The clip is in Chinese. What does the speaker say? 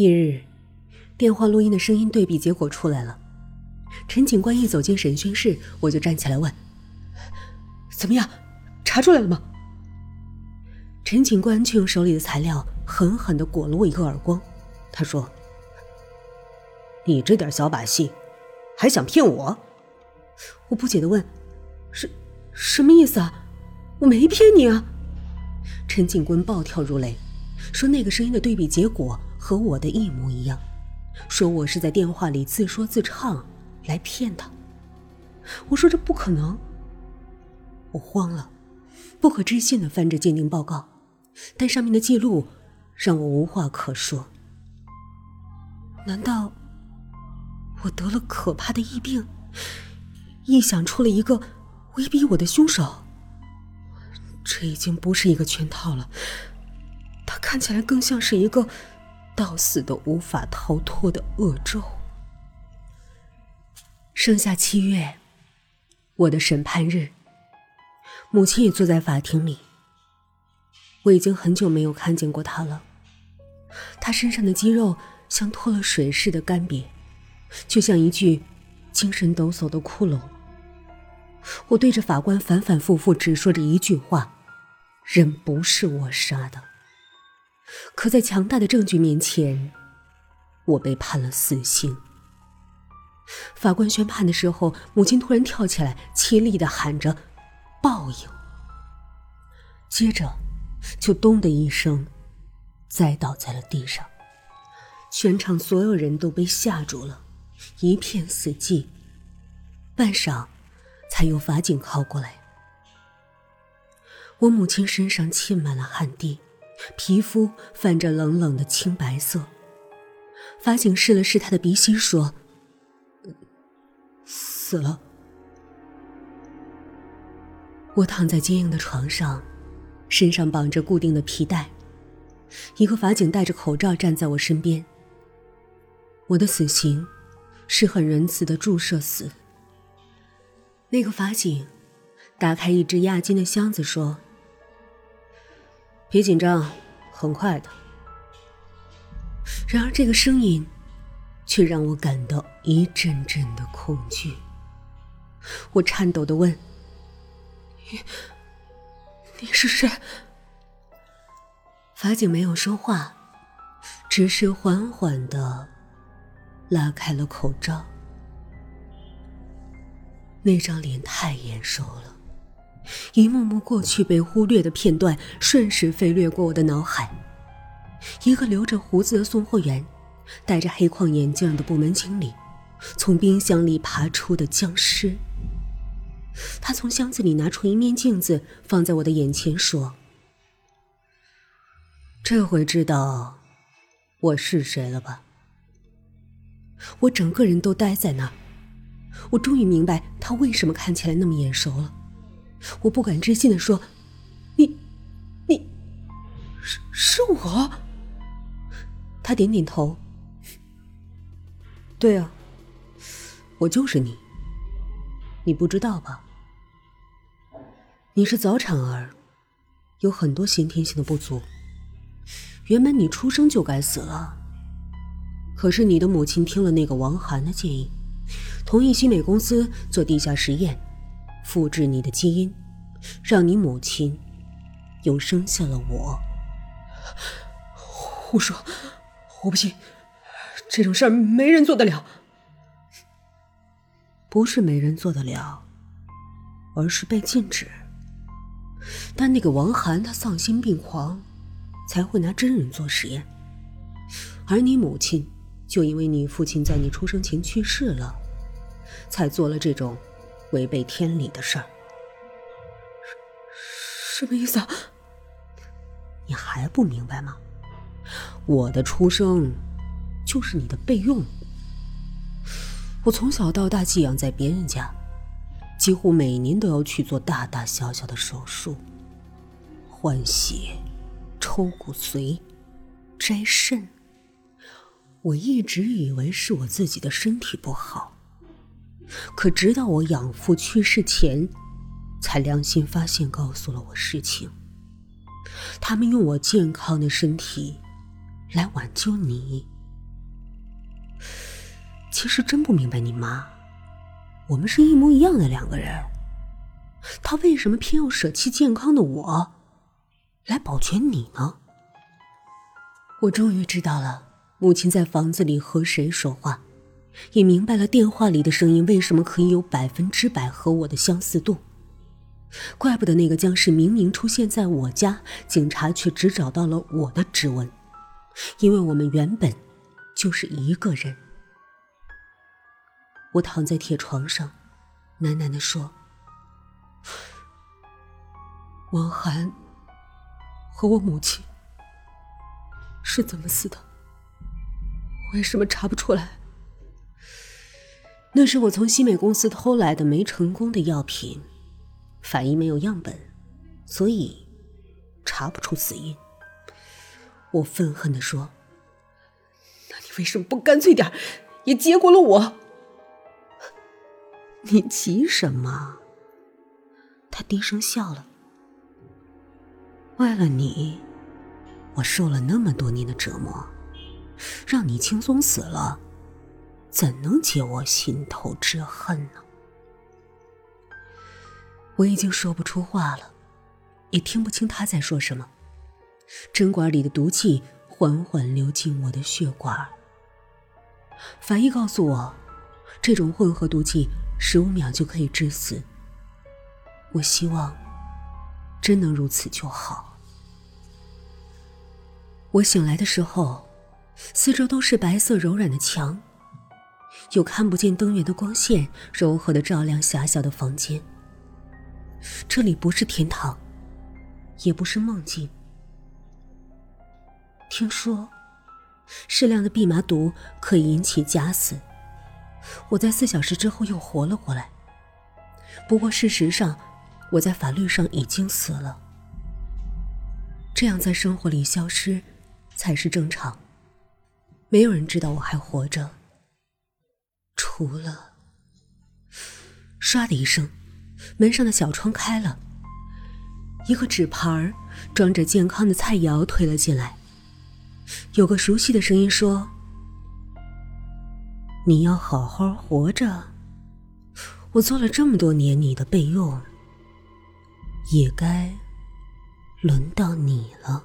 翌日，电话录音的声音对比结果出来了。陈警官一走进审讯室，我就站起来问：“怎么样，查出来了吗？”陈警官却用手里的材料狠狠的裹了我一个耳光。他说：“你这点小把戏，还想骗我？”我不解的问：“什什么意思啊？我没骗你啊！”陈警官暴跳如雷，说那个声音的对比结果和我的一模一样，说我是在电话里自说自唱来骗他。我说这不可能。我慌了，不可置信的翻着鉴定报告，但上面的记录让我无话可说。难道我得了可怕的疫病？臆想出了一个威逼我的凶手？这已经不是一个圈套了，他看起来更像是一个到死都无法逃脱的恶咒。盛夏七月，我的审判日，母亲也坐在法庭里。我已经很久没有看见过她了，她身上的肌肉像脱了水似的干瘪，就像一具精神抖擞的骷髅。我对着法官反反复复只说着一句话：“人不是我杀的。”可在强大的证据面前，我被判了死刑。法官宣判的时候，母亲突然跳起来，凄厉的喊着：“报应！”接着，就咚的一声，栽倒在了地上。全场所有人都被吓住了，一片死寂。半晌。才有法警靠过来。我母亲身上浸满了汗滴，皮肤泛着冷冷的青白色。法警试了试他的鼻息，说：“死了。”我躺在坚硬的床上，身上绑着固定的皮带。一个法警戴着口罩站在我身边。我的死刑是很仁慈的注射死。那个法警打开一只押金的箱子，说：“别紧张，很快的。”然而，这个声音却让我感到一阵阵的恐惧。我颤抖的问：“你，你是谁？”法警没有说话，只是缓缓的拉开了口罩。那张脸太眼熟了，一幕幕过去被忽略的片段瞬时飞掠过我的脑海。一个留着胡子的送货员，戴着黑框眼镜的部门经理，从冰箱里爬出的僵尸。他从箱子里拿出一面镜子，放在我的眼前，说：“这回知道我是谁了吧？”我整个人都呆在那儿。我终于明白他为什么看起来那么眼熟了。我不敢置信的说：“你，你，是是我。”他点点头：“对啊，我就是你。你不知道吧？你是早产儿，有很多先天性的不足。原本你出生就该死了，可是你的母亲听了那个王涵的建议。”同意新美公司做地下实验，复制你的基因，让你母亲又生下了我。胡说，我不信，这种事儿没人做得了。不是没人做得了，而是被禁止。但那个王涵他丧心病狂，才会拿真人做实验。而你母亲，就因为你父亲在你出生前去世了。才做了这种违背天理的事儿，什么意思啊？你还不明白吗？我的出生就是你的备用。我从小到大寄养在别人家，几乎每年都要去做大大小小的手术，换血、抽骨髓、摘肾。我一直以为是我自己的身体不好。可直到我养父去世前，才良心发现，告诉了我实情。他们用我健康的身体来挽救你，其实真不明白你妈，我们是一模一样的两个人，她为什么偏要舍弃健康的我，来保全你呢？我终于知道了，母亲在房子里和谁说话，也明白了电话里的声音为什么可以有百分之百和我的相似度。怪不得那个僵尸明明出现在我家，警察却只找到了我的指纹，因为我们原本就是一个人。我躺在铁床上，喃喃的说：“王涵和我母亲是怎么死的？为什么查不出来？那是我从西美公司偷来的没成功的药品。”法医没有样本，所以查不出死因。我愤恨地说：“那你为什么不干脆点，也结果了我？你急什么？”他低声笑了。为了你，我受了那么多年的折磨，让你轻松死了，怎能解我心头之恨呢？我已经说不出话了，也听不清他在说什么。针管里的毒气缓缓流进我的血管。法医告诉我，这种混合毒气十五秒就可以致死。我希望真能如此就好。我醒来的时候，四周都是白色柔软的墙，有看不见灯源的光线柔和的照亮狭小的房间。这里不是天堂，也不是梦境。听说，适量的蓖麻毒可以引起假死。我在四小时之后又活了过来。不过事实上，我在法律上已经死了。这样在生活里消失，才是正常。没有人知道我还活着，糊了……唰的一声。门上的小窗开了，一个纸盘装着健康的菜肴推了进来。有个熟悉的声音说：“你要好好活着，我做了这么多年你的备用，也该轮到你了。”